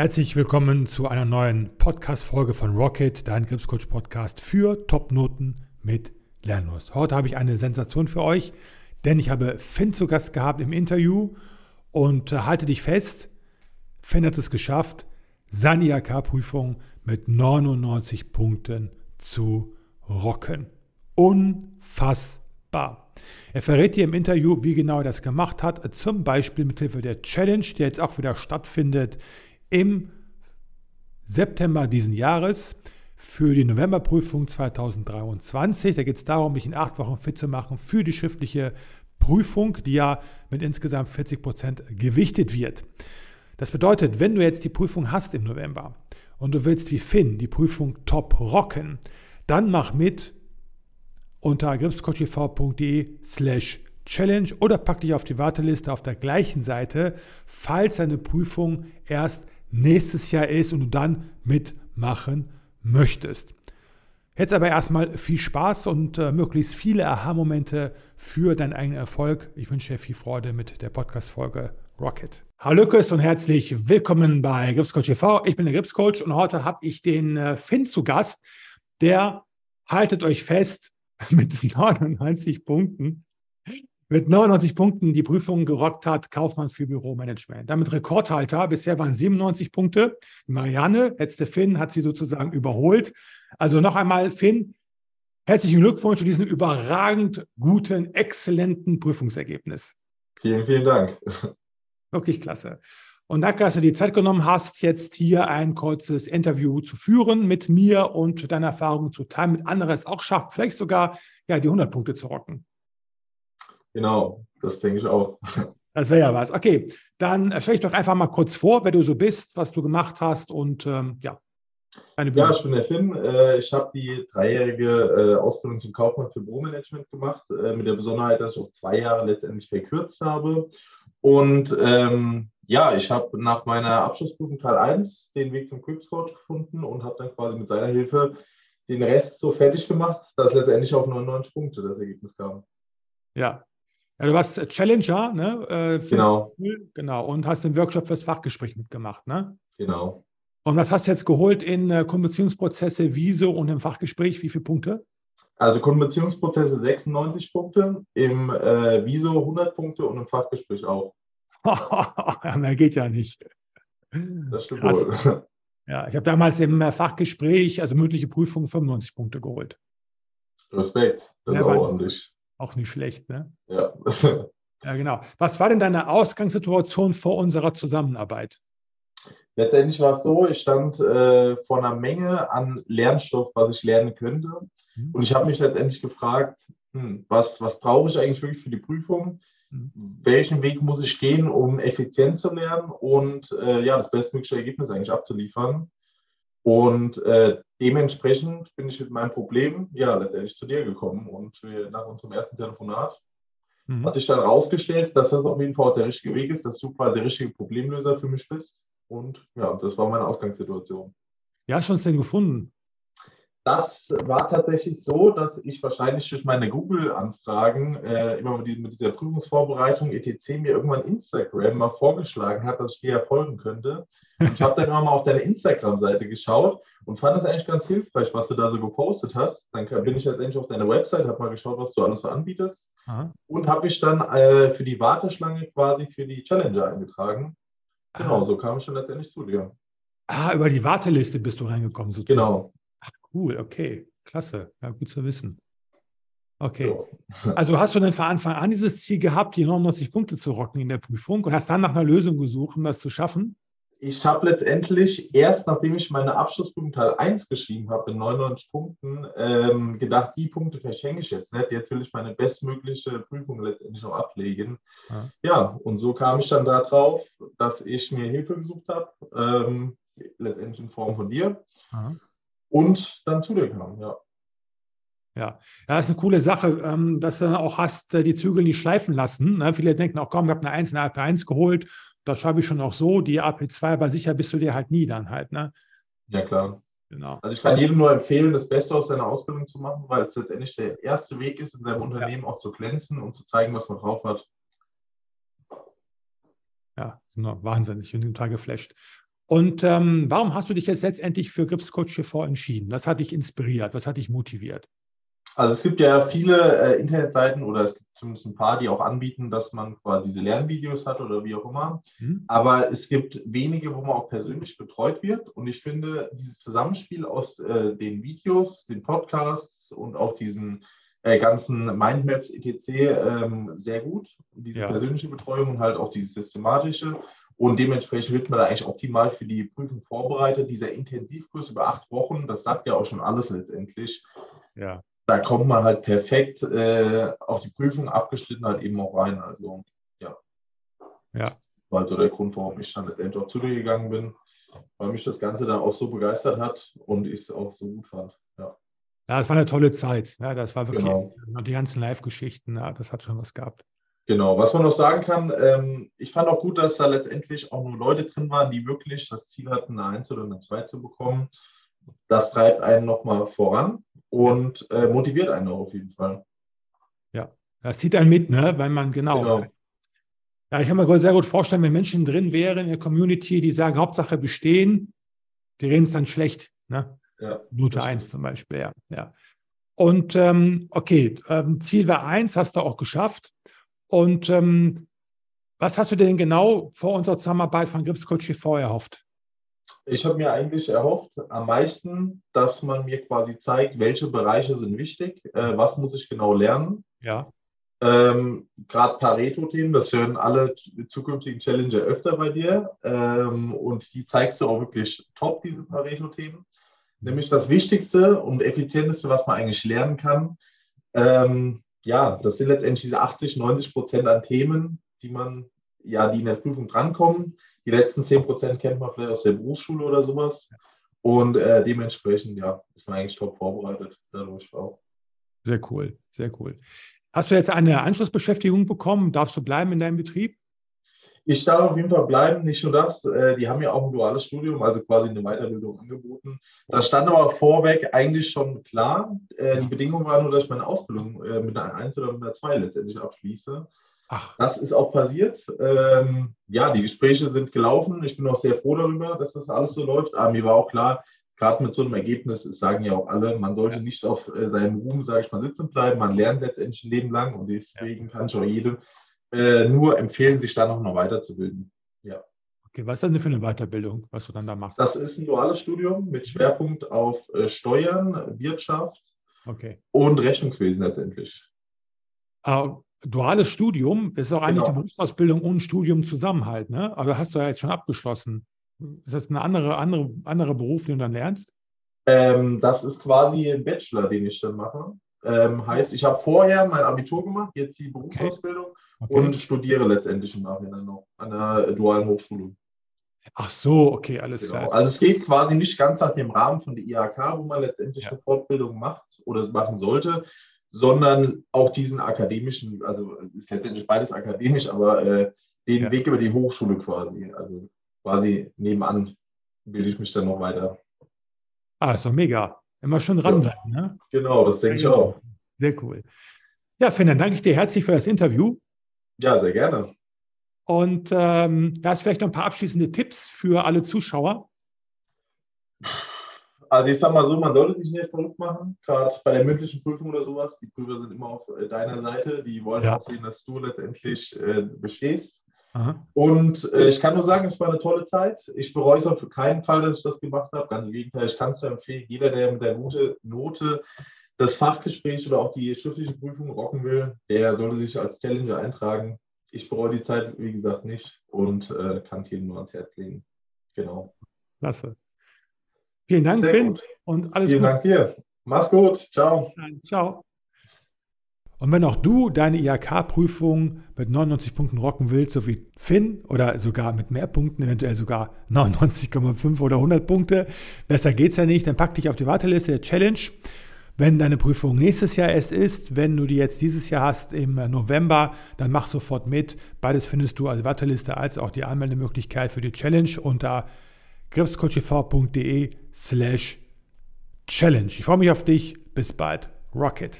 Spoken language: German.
Herzlich willkommen zu einer neuen Podcast-Folge von Rocket, dein Gripscoach-Podcast für Top-Noten mit Lernlust. Heute habe ich eine Sensation für euch, denn ich habe Finn zu Gast gehabt im Interview und äh, halte dich fest, Finn hat es geschafft, seine IHK-Prüfung mit 99 Punkten zu rocken. Unfassbar. Er verrät dir im Interview, wie genau er das gemacht hat, zum Beispiel mit Hilfe der Challenge, die jetzt auch wieder stattfindet im September diesen Jahres für die Novemberprüfung 2023. Da geht es darum, mich in acht Wochen fit zu machen für die schriftliche Prüfung, die ja mit insgesamt 40 Prozent gewichtet wird. Das bedeutet, wenn du jetzt die Prüfung hast im November und du willst wie Finn die Prüfung top rocken, dann mach mit unter gripscoachiv.de slash challenge oder pack dich auf die Warteliste auf der gleichen Seite, falls deine Prüfung erst nächstes Jahr ist und du dann mitmachen möchtest. Jetzt aber erstmal viel Spaß und äh, möglichst viele Aha-Momente für deinen eigenen Erfolg. Ich wünsche dir viel Freude mit der Podcast-Folge Rocket. Hallo Lukas und herzlich willkommen bei Gripscoach TV. Ich bin der Gripscoach und heute habe ich den äh, Finn zu Gast, der, haltet euch fest, mit 99 Punkten mit 99 Punkten die Prüfung gerockt hat, Kaufmann für Büromanagement. Damit Rekordhalter, bisher waren 97 Punkte. Marianne, letzte Finn, hat sie sozusagen überholt. Also noch einmal, Finn, herzlichen Glückwunsch zu diesem überragend guten, exzellenten Prüfungsergebnis. Vielen, vielen Dank. Wirklich klasse. Und danke, dass du die Zeit genommen hast, jetzt hier ein kurzes Interview zu führen mit mir und deine Erfahrungen zu teilen, mit anderen es auch schafft, vielleicht sogar ja, die 100 Punkte zu rocken. Genau, das denke ich auch. Das wäre ja was. Okay, dann stell dich doch einfach mal kurz vor, wer du so bist, was du gemacht hast und ähm, ja. Ja, ich bin der Finn. Äh, ich habe die dreijährige äh, Ausbildung zum Kaufmann für Büromanagement gemacht, äh, mit der Besonderheit, dass ich auf zwei Jahre letztendlich verkürzt habe. Und ähm, ja, ich habe nach meiner Abschlussprüfung Teil 1 den Weg zum Quips-Coach gefunden und habe dann quasi mit seiner Hilfe den Rest so fertig gemacht, dass letztendlich auf 99 Punkte das Ergebnis kam. Ja, ja, du warst Challenger, ne? Äh, genau. Genau. Und hast den Workshop fürs Fachgespräch mitgemacht, ne? Genau. Und was hast du jetzt geholt in äh, Kundenbeziehungsprozesse, Wieso und im Fachgespräch? Wie viele Punkte? Also Kundenbeziehungsprozesse 96 Punkte, im äh, Wieso 100 Punkte und im Fachgespräch auch. ja, mehr geht ja nicht. Das stimmt Krass. wohl. Ja, ich habe damals im äh, Fachgespräch, also mündliche Prüfung, 95 Punkte geholt. Respekt, das ja, ist auch ordentlich. Auch nicht schlecht, ne? Ja. ja, genau. Was war denn deine Ausgangssituation vor unserer Zusammenarbeit? Letztendlich war es so, ich stand äh, vor einer Menge an Lernstoff, was ich lernen könnte. Mhm. Und ich habe mich letztendlich gefragt, hm, was, was brauche ich eigentlich wirklich für die Prüfung? Mhm. Welchen Weg muss ich gehen, um effizient zu lernen und äh, ja, das bestmögliche Ergebnis eigentlich abzuliefern? Und äh, dementsprechend bin ich mit meinem Problem ja letztendlich zu dir gekommen. Und wir, nach unserem ersten Telefonat mhm. hat sich dann herausgestellt, dass das auf jeden Fall auch der richtige Weg ist, dass du quasi der richtige Problemlöser für mich bist. Und ja, das war meine Ausgangssituation. Wie hast du uns denn gefunden? Das war tatsächlich so, dass ich wahrscheinlich durch meine Google-Anfragen äh, immer mit, mit, dieser Prüfungsvorbereitung etc. mir irgendwann Instagram mal vorgeschlagen hat, dass ich dir ja folgen könnte. Und ich habe dann immer mal auf deine Instagram-Seite geschaut und fand das eigentlich ganz hilfreich, was du da so gepostet hast. Dann bin ich letztendlich auf deine Website, habe mal geschaut, was du alles so anbietest Aha. und habe mich dann äh, für die Warteschlange quasi für die Challenger eingetragen. Genau, so kam ich dann letztendlich zu dir. Ah, über die Warteliste bist du reingekommen sozusagen. Genau. Cool, okay, klasse, ja, gut zu wissen. Okay. Also hast du dann von Anfang an dieses Ziel gehabt, die 99 Punkte zu rocken in der Prüfung und hast dann nach einer Lösung gesucht, um das zu schaffen? ich habe letztendlich erst, nachdem ich meine Abschlussprüfung Teil 1 geschrieben habe, in 99 Punkten, ähm, gedacht, die Punkte verschenke ich jetzt nicht. Jetzt will ich meine bestmögliche Prüfung letztendlich auch ablegen. Ja, ja und so kam ich dann darauf, dass ich mir Hilfe gesucht habe, ähm, letztendlich in Form von dir. Ja. Und dann zu dir kam, ja. Ja. ja, das ist eine coole Sache, ähm, dass du dann auch hast, äh, die Zügel nicht schleifen lassen. Ne? Viele denken auch, komm, ich habe eine 1 in der AP1 geholt das schaffe ich schon auch so. Die AP2, aber sicher bist du dir halt nie dann halt. Ne? Ja, klar. Genau. Also ich kann jedem nur empfehlen, das Beste aus seiner Ausbildung zu machen, weil es letztendlich der erste Weg ist, in seinem Unternehmen ja. auch zu glänzen und zu zeigen, was man drauf hat. Ja, wahnsinnig. Ich bin total geflasht. Und ähm, warum hast du dich jetzt letztendlich für Gripscoach TV entschieden? Was hat dich inspiriert? Was hat dich motiviert? Also es gibt ja viele äh, Internetseiten oder es gibt zumindest ein paar, die auch anbieten, dass man quasi diese Lernvideos hat oder wie auch immer. Mhm. Aber es gibt wenige, wo man auch persönlich betreut wird. Und ich finde dieses Zusammenspiel aus äh, den Videos, den Podcasts und auch diesen äh, ganzen Mindmaps etc. Ähm, sehr gut. Diese ja. persönliche Betreuung und halt auch diese systematische. Und dementsprechend wird man da eigentlich optimal für die Prüfung vorbereitet. Dieser Intensivkurs über acht Wochen, das sagt ja auch schon alles letztendlich. Ja. Da kommt man halt perfekt äh, auf die Prüfung abgeschnitten halt eben auch rein. Also ja. Ja. War also der Grund, warum ich dann letztendlich auch zu dir gegangen bin, weil mich das Ganze dann auch so begeistert hat und ich es auch so gut fand. Ja. Ja, es war eine tolle Zeit. Ja, das war wirklich genau. die ganzen Live-Geschichten, ja, das hat schon was gehabt. Genau, was man noch sagen kann, ähm, ich fand auch gut, dass da letztendlich auch nur Leute drin waren, die wirklich das Ziel hatten, eine Eins oder eine Zwei zu bekommen. Das treibt einen nochmal voran und äh, motiviert einen auch auf jeden Fall. Ja, das zieht einen mit, ne? weil man genau. genau. Ja, ich kann mir sehr gut vorstellen, wenn Menschen drin wären in der Community, die sagen, Hauptsache bestehen, die reden es dann schlecht. Ne? Ja, Note 1 zum Beispiel, ja. ja. Und ähm, okay, ähm, Ziel war 1, hast du auch geschafft. Und ähm, was hast du denn genau vor unserer Zusammenarbeit von Grips Coach TV erhofft? Ich habe mir eigentlich erhofft, am meisten, dass man mir quasi zeigt, welche Bereiche sind wichtig, äh, was muss ich genau lernen. Ja. Ähm, Gerade Pareto-Themen, das hören alle zukünftigen Challenger öfter bei dir. Ähm, und die zeigst du auch wirklich top, diese Pareto-Themen nämlich das Wichtigste und Effizienteste, was man eigentlich lernen kann. Ähm, ja, das sind letztendlich diese 80, 90 Prozent an Themen, die man, ja, die in der Prüfung drankommen. Die letzten 10 Prozent kennt man vielleicht aus der Berufsschule oder sowas. Und äh, dementsprechend, ja, ist man eigentlich top vorbereitet dadurch auch. Sehr cool, sehr cool. Hast du jetzt eine Anschlussbeschäftigung bekommen? Darfst du bleiben in deinem Betrieb? Ich darf auf jeden Fall bleiben, nicht nur das, äh, die haben ja auch ein duales Studium, also quasi eine Weiterbildung angeboten. Das stand aber vorweg eigentlich schon klar. Äh, die Bedingung war nur, dass ich meine Ausbildung äh, mit einer 1 oder mit einer 2 letztendlich abschließe. Ach. Das ist auch passiert. Ähm, ja, die Gespräche sind gelaufen. Ich bin auch sehr froh darüber, dass das alles so läuft. Aber mir war auch klar, gerade mit so einem Ergebnis, es sagen ja auch alle, man sollte nicht auf äh, seinem Ruhm, sage ich mal, sitzen bleiben. Man lernt letztendlich ein Leben lang und deswegen kann ich auch jedem äh, nur empfehlen, sich da noch mal weiterzubilden. Ja. Okay, was ist denn für eine Weiterbildung, was du dann da machst? Das ist ein duales Studium mit Schwerpunkt auf äh, Steuern, Wirtschaft okay. und Rechnungswesen letztendlich. Uh, duales Studium ist auch eigentlich genau. die Berufsausbildung und Studium zusammen halt, ne? Aber hast du ja jetzt schon abgeschlossen. Ist das ein andere, andere, anderer Beruf, den du dann lernst? Ähm, das ist quasi ein Bachelor, den ich dann mache. Ähm, heißt, ich habe vorher mein Abitur gemacht, jetzt die Berufsausbildung. Okay und studiere letztendlich im Nachhinein noch an einer dualen Hochschule. Ach so, okay, alles genau. klar. Also es geht quasi nicht ganz nach dem Rahmen von der IHK, wo man letztendlich ja. eine Fortbildung macht oder es machen sollte, sondern auch diesen akademischen, also ist letztendlich beides akademisch, aber äh, den ja. Weg über die Hochschule quasi, also quasi nebenan bilde ich mich dann noch weiter. Ah, ist doch mega. Immer schön ranbleiben, ja. ne? Genau, das denke ich auch. Sehr cool. Ja, Finn, dann danke ich dir herzlich für das Interview. Ja, sehr gerne. Und ähm, da ist vielleicht noch ein paar abschließende Tipps für alle Zuschauer. Also ich sag mal so, man sollte sich nicht verrückt machen, gerade bei der mündlichen Prüfung oder sowas. Die Prüfer sind immer auf äh, deiner Seite, die wollen ja. auch sehen, dass du letztendlich äh, bestehst. Aha. Und äh, ich kann nur sagen, es war eine tolle Zeit. Ich bereue es auch für keinen Fall, dass ich das gemacht habe. Ganz im Gegenteil, ich kann es nur empfehlen, jeder, der mit der Note, Note das Fachgespräch oder auch die schriftliche Prüfung rocken will, der sollte sich als Challenger eintragen. Ich bereue die Zeit, wie gesagt, nicht und äh, kann es jedem nur ans Herz legen. Genau. Klasse. Vielen Dank, Sehr Finn. Gut. Und alles Vielen gut. Dank dir. Mach's gut. Ciao. Ciao. Und wenn auch du deine IHK-Prüfung mit 99 Punkten rocken willst, so wie Finn oder sogar mit mehr Punkten, eventuell sogar 99,5 oder 100 Punkte, besser geht's ja nicht, dann pack dich auf die Warteliste der Challenge. Wenn deine Prüfung nächstes Jahr erst ist, wenn du die jetzt dieses Jahr hast im November, dann mach sofort mit. Beides findest du als Warteliste als auch die Anmeldemöglichkeit für die Challenge unter gripscoachiv.de slash challenge. Ich freue mich auf dich. Bis bald. Rocket.